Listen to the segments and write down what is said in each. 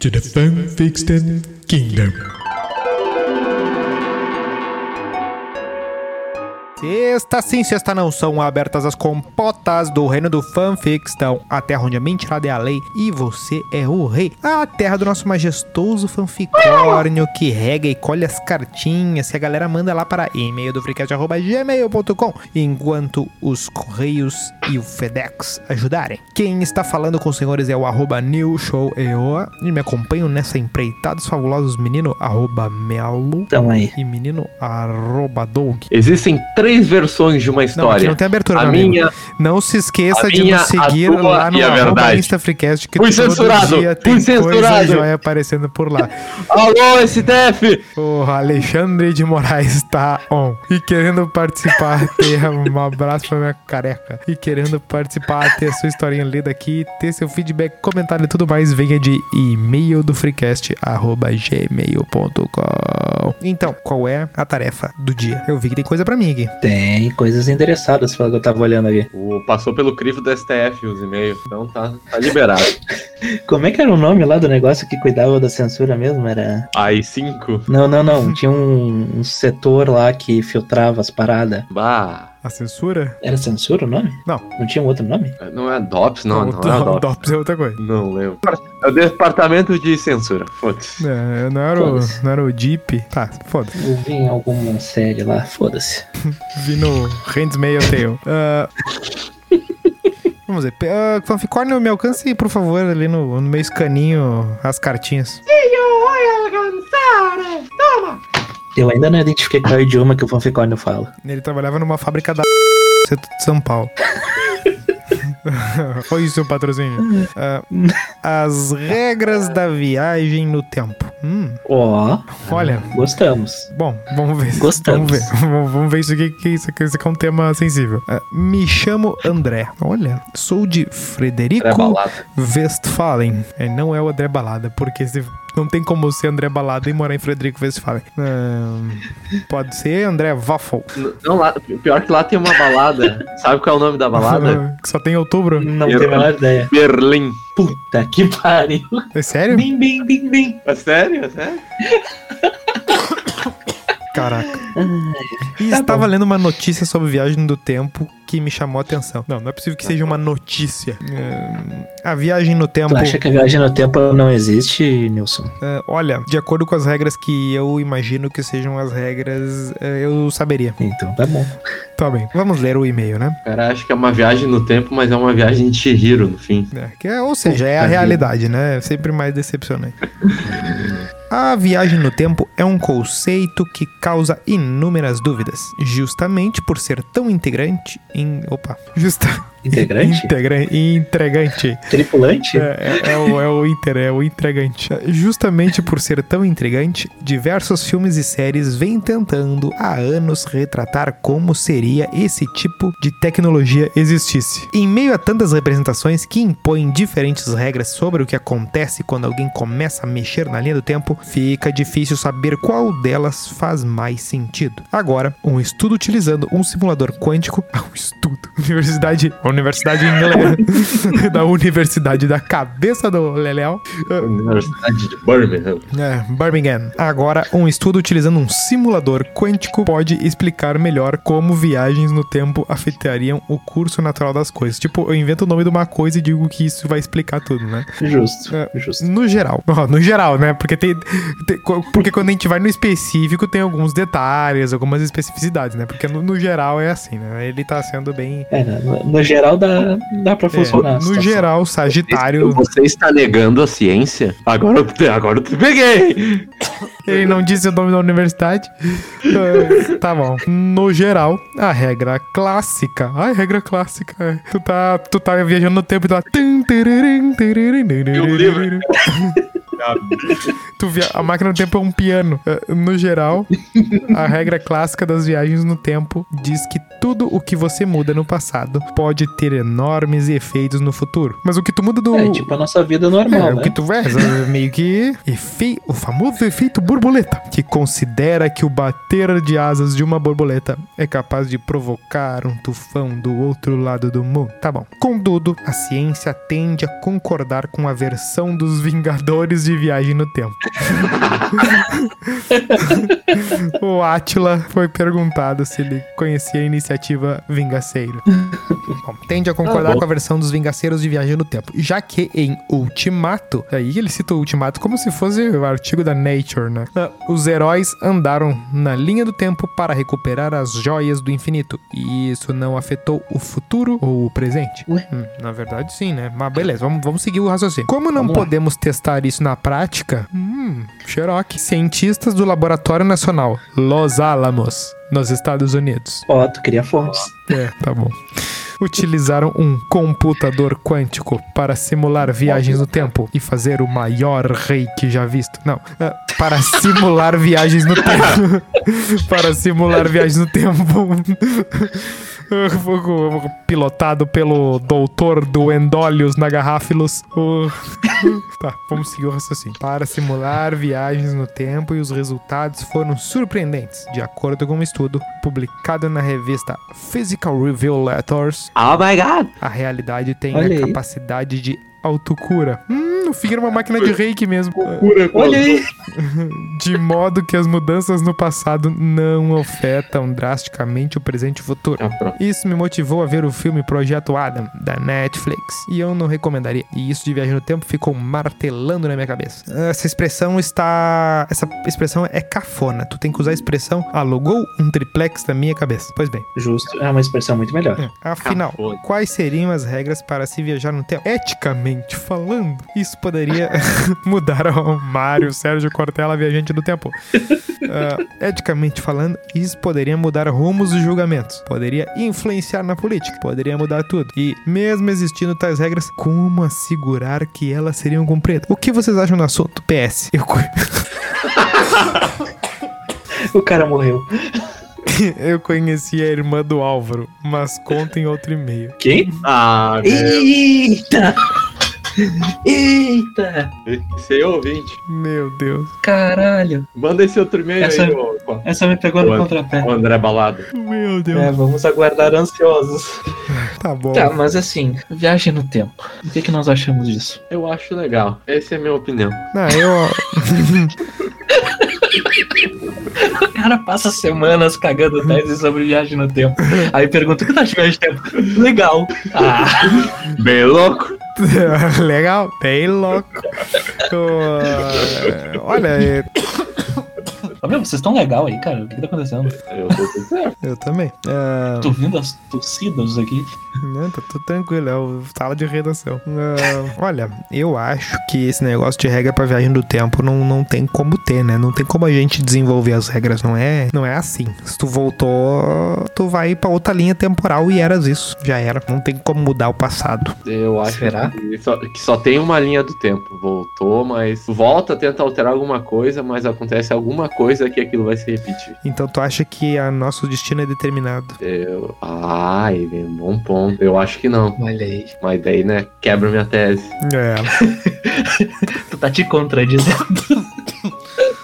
to the Fun Fixed Kingdom. Sexta sim, sexta não. São abertas as compotas do reino do fanfictão. A terra onde a mentirada é a lei e você é o rei. A terra do nosso majestoso fanficórnio que rega e colhe as cartinhas que a galera manda lá para e-mail do freecast.gmail.com enquanto os correios e o FedEx ajudarem. Quem está falando com os senhores é o arroba newshoweo e me acompanham nessa empreitada os fabulosos menino arroba melo Então aí. e menino arroba dog. Existem três versões de uma Não, história. não tem abertura, a meu amigo. minha, Não se esqueça de minha, nos seguir tua lá no a arroba. InstaFreecast, que Fui todo censurado, dia fui tem coisa censurado. joia aparecendo por lá. alô STF! O Alexandre de Moraes está on. E querendo participar, ter um abraço pra minha careca. E querendo participar, ter sua historinha lida aqui, ter seu feedback, comentário e tudo mais, venha de e-mail do freecast, arroba gmail.com. Então, qual é a tarefa do dia? Eu vi que tem coisa pra mim aqui. Tem coisas endereçadas, pelo que eu tava olhando ali. O, passou pelo crivo do STF os e-mails, então tá, tá liberado. Como é que era o nome lá do negócio que cuidava da censura mesmo? Era. Aí cinco. Não, não, não. Tinha um, um setor lá que filtrava as paradas. Bah, A censura? Era censura o nome? Não. Não tinha um outro nome? não é DOPS, não, o não, é do- DOPS. DOPS é outra coisa. Não lembro. É o departamento de censura. Foda-se. É, não era, o, Foda-se. não era o Jeep. Tá, foda. Eu vi em alguma série lá, foda-se. Vi no Handmail Tale. Ah, vamos ver. Uh, Fanficórnio, me alcance, por favor, ali no, no meu escaninho as cartinhas. Eu ainda não identifiquei qual é o idioma que o fanficórnio fala. Ele trabalhava numa fábrica da centro de São Paulo. Foi isso, seu patrocínio. Ah, as regras da viagem no tempo. Hum, Ó, olha, gostamos. Bom, vamos ver. Gostamos. Vamos ver. Vamos, ver isso aqui, que isso aqui, isso aqui é um tema sensível. Ah, me chamo André. Olha, sou de Frederico É. Westphalen. É, não é o André Balada, porque se, não tem como ser André Balada e morar em Frederico Westphalen. Ah, pode ser André Waffle. Não, lá, pior que lá tem uma balada. Sabe qual é o nome da balada? que só tem em outubro. Não tenho a menor ideia. Berlim. Puta que pariu. É sério? Bim, bim, bim, bim. É sério? É sério? Caraca. E Tá estava bom. lendo uma notícia sobre viagem do tempo que me chamou a atenção. Não, não é possível que seja uma notícia. É, a viagem no tempo. Tu acha que a viagem no tempo não existe, Nilson? É, olha, de acordo com as regras que eu imagino que sejam as regras, é, eu saberia. Então tá bom. Tá bem. Vamos ler o e-mail, né? O cara acha que é uma viagem no tempo, mas é uma viagem de Chihiro no fim. É, que é- ou seja, é a Puta realidade, né? É sempre mais decepcionante. A viagem no tempo é um conceito que causa inúmeras dúvidas, justamente por ser tão integrante em. Opa! Justa. Integrante? Integra... Intrigante. Tripulante? É, é- é o, é o Inter, é o intrigante. Justamente por ser tão intrigante, diversos filmes e séries vêm tentando há anos retratar como seria esse tipo de tecnologia existisse. Em meio a tantas representações que impõem diferentes regras sobre o que acontece quando alguém começa a mexer na linha do tempo, fica difícil saber qual delas faz mais sentido. Agora, um estudo utilizando um simulador quântico, ah, um estudo, universidade, universidade inglesa, da universidade da cabeça do Leléu, Universidade de Birmingham. é, Birmingham. Agora, um estudo utilizando um simulador quântico pode explicar melhor como viagens no tempo afetariam o curso natural das coisas. Tipo, eu invento o nome de uma coisa e digo que isso vai explicar tudo, né? Justo, É. justo. No geral. No geral, né? Porque tem, tem- Porque quando a gente vai no específico, tem alguns detalhes, algumas especificidades, né? Porque no, no geral é assim, né? Ele tá sendo bem. É, no, no geral dá, dá pra é, funcionar. a no situação. geral, Sagitário. Você está negando a ciência? Agora eu te, agora eu te peguei! Ele não disse o nome da universidade. É, tá bom. No geral, a regra clássica. Ai, regra clássica. é. Tu tá, tu tá viajando no tempo e tá. E o livro? tu via... a máquina do tempo é um piano. Eh, No geral, a regra clássica das viagens no tempo diz que tudo o que você muda no passado pode ter enormes efeitos no futuro. Mas o que tu muda do. É tipo a nossa vida É, normal, o né? que tu vê, é meio que efe... o famoso efeito borboleta, que considera que o bater de asas de uma borboleta é capaz de provocar um tufão do outro lado do mundo. Tá bom. Contudo, a ciência tende a concordar com a versão dos Vingadores de Viagem no Tempo. o Atila foi perguntado se ele conhecia a iniciativa Vingaceiro. Bom, tende a concordar Ah, com a versão dos Vingaceiros de Viagem no Tempo, já que em Ultimato, aí ele cita o Ultimato como se fosse o artigo da Nature, né? Ah, Os heróis andaram na linha do tempo para recuperar as joias do infinito, e isso não afetou o futuro ou o presente? Ué? Hum, na verdade, sim, né? Mas beleza, vamos, vamos seguir o raciocínio. Como não Vamos lá. podemos testar isso na prática, hum, Xerox, cientistas do Laboratório Nacional Los Alamos, nos Estados Unidos, Ó, tu cria fontes. é, tá bom. Utilizaram um computador quântico para simular viagens no tempo e fazer o maior reiki já visto. Não, é, para simular viagens no tempo. para simular viagens no tempo. Pilotado pelo doutor do Endólios Nagaháfilos. O- Tá, vamos seguir o raciocínio. Para simular viagens no tempo e os resultados foram surpreendentes, de acordo com um estudo publicado na revista Physical Review Letters. Oh my god! A realidade tem a capacidade de autocura. Hum, o Fig era uma máquina de reiki mesmo. Olha aí. De modo que as mudanças no passado não afetam drasticamente o presente e o futuro. Ah. Isso me motivou a ver o filme Projeto Adam, da Netflix. E eu não recomendaria. E isso de viagem no tempo ficou martelando na minha cabeça. Essa expressão está. Essa expressão é cafona. Tu tem que usar a expressão alugou um triplex na minha cabeça. Pois bem. Justo. É uma expressão muito melhor. É, Afinal, Cafona. quais seriam as regras para se viajar no tempo? Eticamente falando, isso poderia mudar ao Mário Sérgio Cortella, viajante do tempo. Ah, eticamente falando, isso poderia mudar rumos e julgamentos, poderia influenciar na política, poderia mudar tudo. E mesmo existindo tais regras, como assegurar que elas seriam cumpridas? O que vocês acham do assunto? PS. Eu, O cara morreu. eu conheci a irmã do Álvaro, mas conta em outro e-mail. Quem? Ah, meu. Eita! Eita! Esse aí é ouvinte. Meu Deus. Caralho. Manda esse outro e-mail Essa- aí, ô, Essa me pegou no contrapé. ô André Balado. Meu Deus. É, vamos aguardar ansiosos. Tá bom. Tá, mas assim, viagem no tempo. O que, que nós achamos disso? Eu acho legal. Essa é a minha opinião. Não, eu. O cara passa semanas cagando tese sobre viagem no tempo. Aí pergunta: o que tá de viagem no tempo? Legal. Ah, Bem louco. Legal, bem louco. Tô- Olha, Ô, meu, vocês estão legal aí, cara? O que, que tá acontecendo? Eu tô tudo certo. eu também. É, Tô ouvindo as tossidas aqui. Não, tá tudo tranquilo, é o sala de redação. É, olha, eu acho que esse negócio de regra pra viagem do tempo não, não tem como ter, né? Não tem como a gente desenvolver as regras, não é, não é assim. Se tu voltou, tu vai pra outra linha temporal e eras isso, já era. Não tem como mudar o passado. Eu acho Será? Que, só, que só tem uma linha do tempo. Voltou, mas volta, tenta alterar alguma coisa, mas acontece alguma coisa que aquilo vai se repetir. Então tu acha que a nosso destino é determinado? Eu... Ai, bom ponto. Eu acho que não. Olha aí. Mas daí, né, quebra minha tese. É, Tu tá te contradizendo.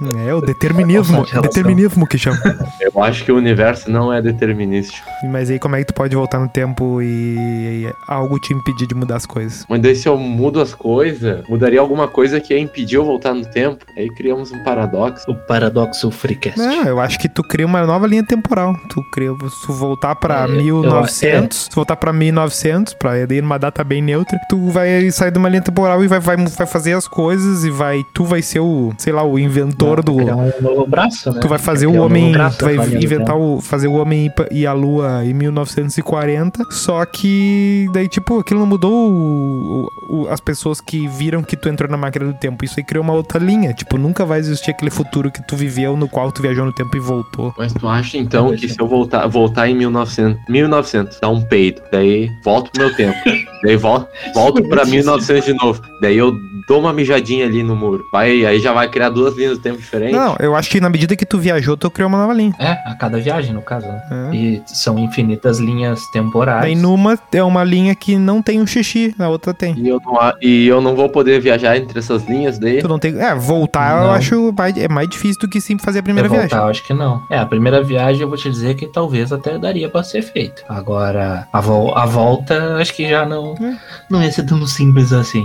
é o determinismo, relação. determinismo que chama. Eu acho que o universo não é determinístico. Mas aí como é que tu pode voltar no tempo e algo te impedir de mudar as coisas? Mas daí se eu mudo as coisas, mudaria alguma coisa que ia impedir eu voltar no tempo. Aí criamos um paradoxo. O paradoxo Freecast. Não, eu acho que tu cria uma nova linha temporal. Tu cria, se tu voltar pra É, 1900, se voltar pra 1900, pra ir numa data bem neutra, tu vai sair de uma linha temporal e vai, vai, vai fazer as coisas e vai, tu vai ser o, sei lá, o inventor do Criar um novo braço, né? Tu vai fazer o um novo homem. braço Tu vai inventar o. Fazer o homem e a lua em 1940. Só que. Daí, tipo, aquilo não mudou o- o- as pessoas que viram que tu entrou na máquina do tempo. Isso aí criou uma outra linha. Tipo, nunca vai existir aquele futuro que tu viveu no qual tu viajou no tempo e voltou. Mas tu acha então que se eu voltar, voltar em 1900, 1900, dar um peido, daí volto pro meu tempo, daí volto, volto pra 1900 de novo, daí eu dou uma mijadinha ali no muro. Vai, aí já vai criar duas linhas do tempo diferentes. Não, eu acho que na medida que tu viajou, tu criou uma nova linha. É, a cada viagem, no caso, né? É. E são infinitas linhas temporais. Daí numa é uma linha que não tem um xixi, na outra tem. E eu, não, e eu não vou poder viajar entre essas linhas daí. Tu não tem. É, voltar eu Não. acho mais, é mais difícil do que sim fazer a primeira Eu voltar, viagem. eu acho que não. É, a primeira viagem eu vou te dizer que talvez até daria pra ser feito. Agora, a, vol- a volta, acho que já não, É. não ia ser tão simples assim.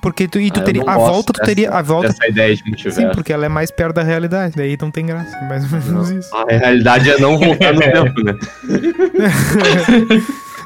Porque tu, e tu Ah, teria. A volta tu teria. A volta. Essa ideia de Sim, multiverso. porque ela é mais perto da realidade. Daí não tem graça. é Mais ou menos isso. A realidade é não voltar no tempo, né?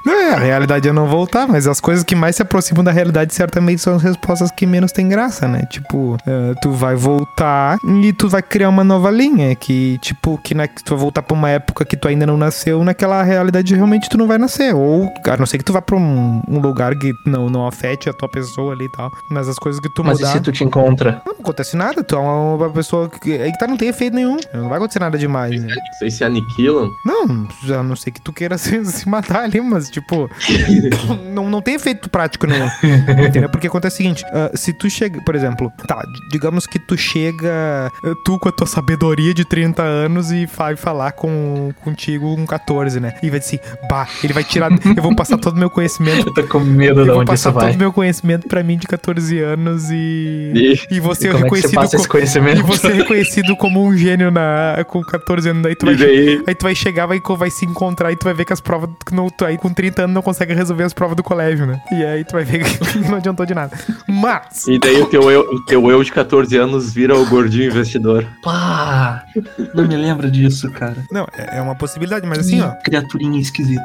É, a realidade é não voltar, mas as coisas que mais se aproximam da realidade certamente são as respostas que menos tem graça, né? Tipo, eh, tu vai voltar e tu vai criar uma nova linha, que, tipo, que, na, que tu vai voltar pra uma época que tu ainda não nasceu, naquela realidade realmente tu não vai nascer. Ou, a não ser que tu vá pra um, um lugar que não, não afete a tua pessoa ali e tal. Mas as coisas que tu Mas e mudar... se tu te encontra? Não, não acontece nada, tu é uma, uma pessoa que. Aí que tá, não tem efeito nenhum. Não vai acontecer nada demais, né? Vocês se aniquilam. Não, a não ser que tu queira se, se matar ali, mas, tipo, não, não tem efeito prático nenhum. entendeu? Porque acontece o seguinte: ah, se tu chega, por exemplo, tá, digamos que tu chega, ah, tu com a tua sabedoria de 30 anos e vai falar com, contigo com 14, né? E vai dizer assim, bah, ele vai tirar, eu vou passar todo o meu conhecimento. Eu tô com medo vou onde passar todo o meu conhecimento pra mim de 14 anos e. E, E você E é é você reconhecido como. E você é reconhecido como um gênio na, com 14 anos. Daí tu vai, daí, Aí tu vai chegar, vai, vai se encontrar e tu vai ver que as provas. Que não, tu aí com 30 anos não consegue resolver as provas do colégio, né? E aí tu vai ver que não adiantou de nada. Mas. e daí o, teu eu, o teu eu de 14 anos vira o gordinho investidor. Pá! Não me lembro disso, cara. Não, é é uma possibilidade, mas assim, ó. Criaturinha esquisita.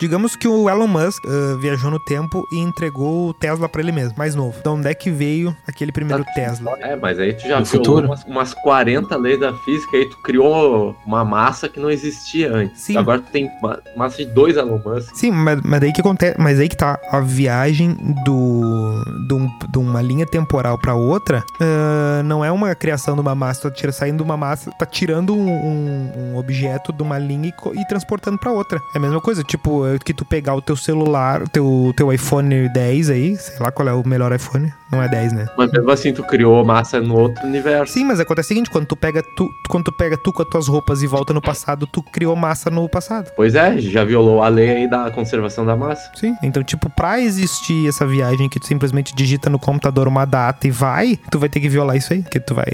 Digamos que o Elon Musk ah, viajou no tempo e entregou o Tesla pra ele mesmo, mais novo. Então, onde é que veio aquele primeiro Tesla? É, mas aí tu já No viu futuro? umas, umas 40 leis da física aí tu criou uma massa que não existia antes. Sim. Agora tu tem massa de dois Elon Musk. Sim, mas, mas daí que acontece. Mas aí que tá. A viagem do. De, um- de uma linha temporal pra outra ah, não é uma criação de uma massa. Tu tá saindo de uma massa, tá tirando um, um- um objeto de uma linha e, e transportando pra outra. É a mesma coisa, tipo, é que tu pegar o teu celular, o teu, teu iPhone 10 aí, sei lá qual é o melhor iPhone. Não é 10, né? Mas mesmo assim tu criou massa no outro universo. Sim, mas acontece o seguinte, quando tu pega tu, quando tu pega tu com as tuas roupas e volta no passado, tu criou massa no passado. Pois é, já violou a lei aí da conservação da massa. Sim. Então, tipo, pra existir essa viagem que tu simplesmente digita no computador uma data e vai, tu vai ter que violar isso aí. Que tu vai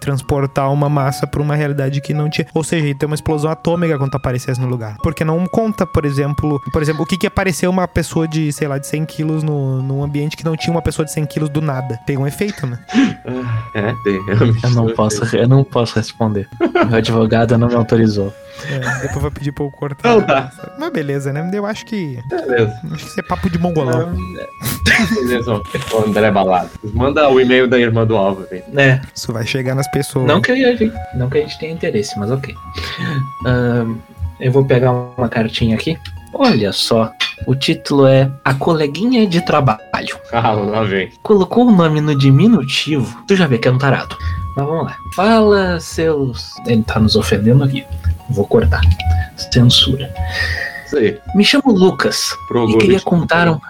transportar uma massa pra uma realidade que não tinha. Ou seja, ter uma explosão atômica quando tu aparecesse no lugar. Porque não conta, por exemplo, por exemplo, o que que apareceu uma pessoa de, sei lá, de 100 quilos no, num ambiente que não tinha uma pessoa de 100 quilos do nada. Tem um efeito, né? É, tem. Eu não posso, eu não posso responder. Meu advogado não me autorizou. É, depois vai pedir pra eu cortar. Então tá, Mas beleza, né? Eu acho que. beleza. Acho que isso é papo de mongolão. Beleza, ó. O André Balado. Manda o e-mail da irmã do Álvaro, hein? É, Isso vai chegar nas pessoas. não que, a gente, não que a gente tenha interesse, mas ok. Ahn, eu vou pegar uma cartinha aqui. Olha só, o título é A Coleguinha de Trabalho. Ah, lá vem. Colocou o nome no diminutivo, tu já vê que é um tarado. Mas vamos lá. Fala, seus. Ele tá nos ofendendo aqui. Vou cortar. Censura. Isso aí. Me chamo Lucas Pro e queria contar um.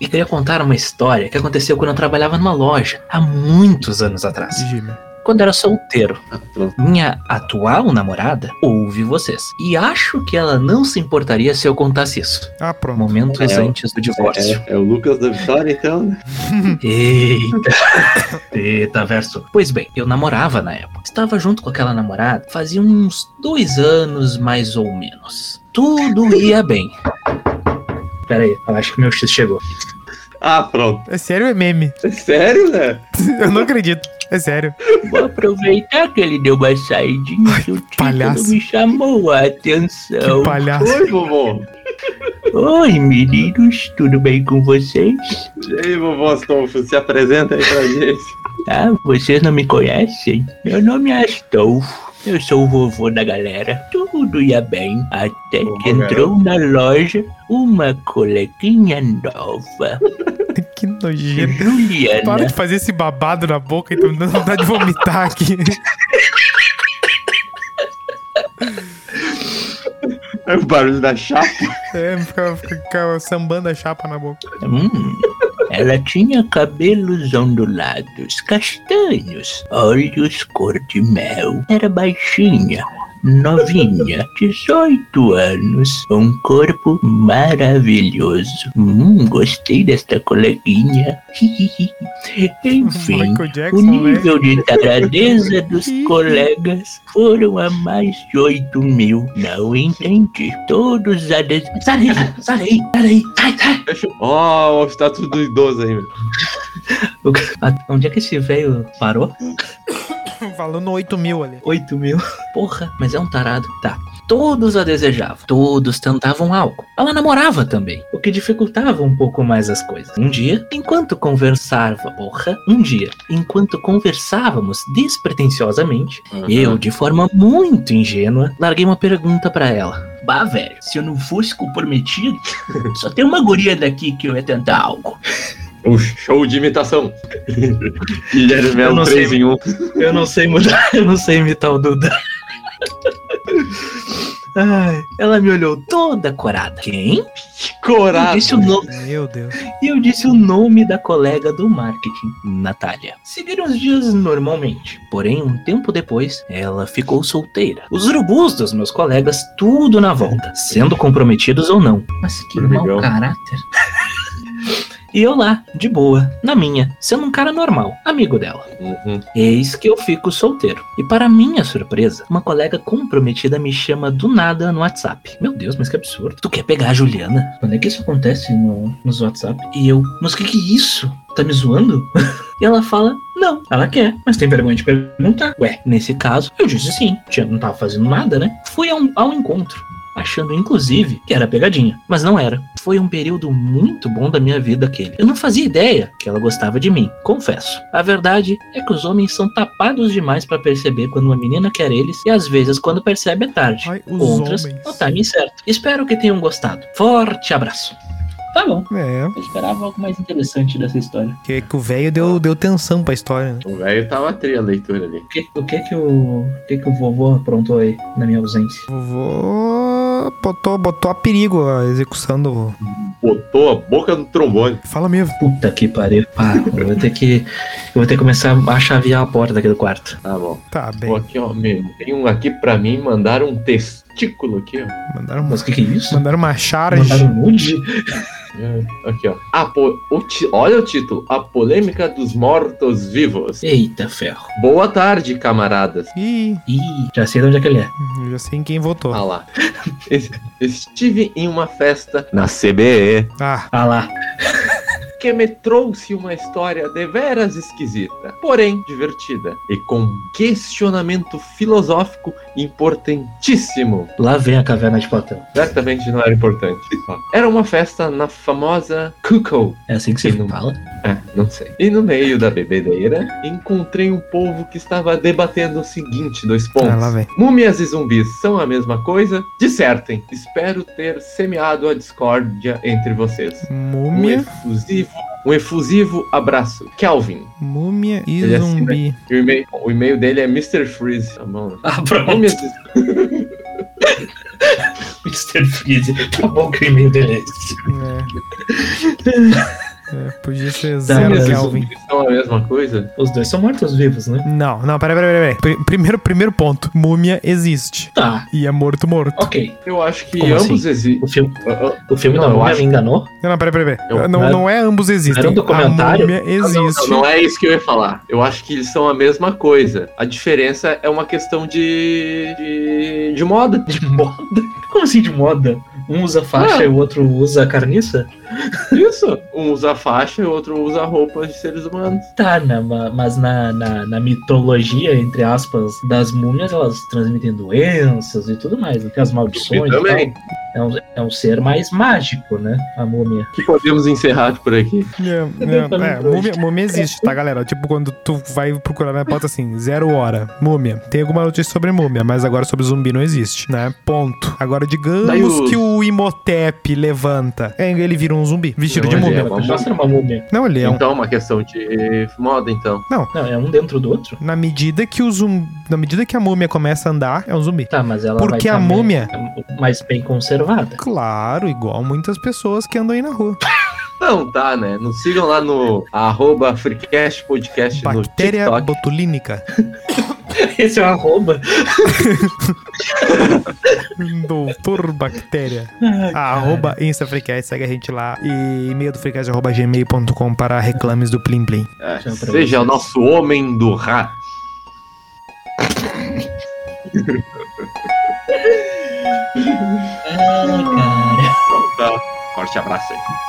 E queria contar uma história que aconteceu quando eu trabalhava numa loja, há muitos anos atrás, Jimmy. Quando era solteiro. Ah, pronto. Minha atual namorada ouve vocês. E acho que ela não se importaria se eu contasse isso. Ah, pronto. Momentos É, antes do divórcio. É, é o Lucas da Vitória, então, né? Eita! Eita, verso. Pois bem, eu namorava na época. Estava junto com aquela namorada fazia uns dois anos, mais ou menos. Tudo ia bem. Pera aí, eu acho que meu X chegou. Ah, pronto. É sério ou é meme? É sério, né? Eu não acredito. É sério. Vou aproveitar que ele deu uma saidinha que o palhaço. me chamou a atenção. Que palhaço. Oi, vovô. Oi, meninos, tudo bem com vocês? E aí, vovô Astolfo, se apresenta aí pra gente. Ah, vocês não me conhecem? Meu nome é Astolfo. Eu sou o vovô da galera. Tudo ia bem. Até Vovô que entrou na loja uma coleguinha nova. Que nojento. Para Juliana. de fazer esse babado na boca e tá me dando vontade de vomitar aqui. É o barulho da chapa. É, fica, fica sambando a chapa na boca. Hum, Ela tinha cabelos ondulados, castanhos, olhos cor de mel. Era baixinha, novinha, 18 anos, um corpo maravilhoso. Hum, gostei desta coleguinha. Enfim, o né? nível de taradeza dos colegas foram a mais de 8 mil. Não entendi. Todos a des... Sai daí, sai daí, sai daí, sai, sai. Ó, o status do idoso aí, meu. Onde é que esse velho parou? Falando 8 mil ali. 8 mil. Porra, mas é um tarado. Tá. Todos a desejavam. Todos tentavam algo. Ela namorava também, o que dificultava um pouco mais as coisas. Um dia, enquanto conversava, porra, um dia, enquanto conversávamos despretensiosamente, eu, de forma muito ingênua, larguei uma pergunta pra ela. Bah, velho, se eu não fosse comprometido, só tem uma guria daqui que eu ia tentar algo. O show de imitação. Guilherme Eu Melo não 3 sei. em 1. Eu não sei mudar, eu não sei imitar o Duda. Ai, ela me olhou toda corada. Quem? Eu Corado. disse, o no... Meu Deus. e eu disse o nome da colega do marketing, Natália. Seguiram os dias normalmente. Porém, um tempo depois, ela ficou solteira. Os urubus dos meus colegas, tudo na volta, sendo comprometidos ou não. Mas que mau caráter. E eu lá, de boa, na minha, sendo um cara normal, amigo dela. Uhum. Eis que eu fico solteiro. E para minha surpresa, uma colega comprometida me chama do nada no WhatsApp. Meu Deus, mas que absurdo. Tu quer pegar a Juliana? Quando é que isso acontece no, nos WhatsApp? E eu, mas que que é isso? Tá me zoando? e ela fala, não, ela quer, mas tem vergonha de perguntar. Ué, nesse caso, eu disse sim, tinha, não tava fazendo nada, né? Fui ao, ao encontro. Achando inclusive que era pegadinha, mas não era. Foi um período muito bom da minha vida aquele. Eu não fazia ideia que ela gostava de mim, confesso. A verdade é que os homens são tapados demais pra perceber quando uma menina quer eles e às vezes quando percebe é tarde. Ai, os Outras homens. no timing certo. Espero que tenham gostado. Forte abraço. Tá bom. É, Eu esperava algo mais interessante dessa história. que, que o velho deu, deu tensão pra história, né? O velho tava tri a leitura ali. O que, o que que o, o que que o vovô aprontou aí na minha ausência? Vovô botou, botou a perigo a execução do. Botou a boca no trombone. Fala mesmo. Puta que pariu. Pá, eu vou ter que eu vou ter que começar a chavear a porta aqui do quarto. Tá bom. Tá Pô, bem. aqui, ó, meu. Tem um aqui pra mim, mandaram um testículo aqui, ó. Mandaram uma, Mas o que que é isso? mandaram uma charge. Mandaram nude? É, Aqui, ó. A po- o ti- Olha o título: A polêmica dos mortos-vivos. Eita ferro. Boa tarde, camaradas. Ih, Ih, já sei de onde é que ele é. eu já sei em quem votou. Ah lá. Es- Estive em uma festa na CBE Ah, Ah lá. que me trouxe uma história deveras esquisita, porém divertida e com questionamento filosófico importantíssimo. Lá vem a caverna de Platão. Certamente não era importante. Era uma festa na famosa Cuckoo. É assim que se não- fala? É, não sei. E no meio da bebedeira, encontrei um povo que estava debatendo o seguinte, dois pontos. ah, lá vem. Múmias e zumbis são a mesma coisa? Dissertem. Espero ter semeado a discórdia entre vocês. Um Múmia, efusivo, um efusivo abraço. Kelvin. múmia e Ele é assim, zumbi. E o e-mail, o e-mail dele é Mr. Freeze. Tá bom. Ah, pronto. Múmias e... Mr. Freeze. Tá bom que o e-mail dele é esse. É. É, podia ser zero e Kelvin. zumbis são a mesma coisa? Os dois são mortos-vivos, né? Não, não, peraí, peraí, peraí. peraí. Pri- Primeiro, primeiro ponto. Múmia existe. Tá, E é morto, morto. ok. Eu acho que Como ambos assim? existem. O filme, Ah, o filme Não, da múmia acho me enganou? Não, não, peraí, peraí, não, não é ambos existem. Era um documentário? A múmia existe. Não, não é isso que eu ia falar. Eu acho que eles são a mesma coisa. A diferença é uma questão de. de, de moda. De moda? Como assim de moda? Um usa faixa Ah. e o outro usa carniça? Isso. Um usa faixa e o outro usa roupas de seres humanos. Tá, né, ma- mas na, na, na mitologia, entre aspas, das múmias, elas transmitem doenças e tudo mais, né? tem as maldições e também. tal. É um, é um ser mais mágico, né? A múmia. Que podemos encerrar por aqui. É, é, é, múmia, múmia existe, tá, galera? Tipo, quando tu vai procurar na pauta assim, zero hora, múmia. Tem alguma notícia sobre múmia, mas agora sobre zumbi não existe, né? Ponto. Agora, digamos Daí que o Imhotep levanta. É, ele vira um zumbi, vestido Não, de múmia. é uma múmia. Mostra uma múmia. Não, ele é um. Então, uma questão de moda, então. Não, é um dentro do outro? Na medida que o zumbi. Na medida que a múmia começa a andar, é um zumbi. Tá, mas ela Porque vai a múmia- mais- mais bem conservada. Claro, igual muitas pessoas que andam aí na rua. Então tá, né? Nos sigam lá no arroba Freecast Podcast no Bactéria TikTok. botulínica. Esse é o arroba. Doutor Bactéria. arroba InstaFreecast, segue a gente lá. E e-mail do freecast, arroba gmail.com para reclames do Plim Plim. É, seja o nosso homem do rato. Ah, cara. Tá. Forte abraço aí.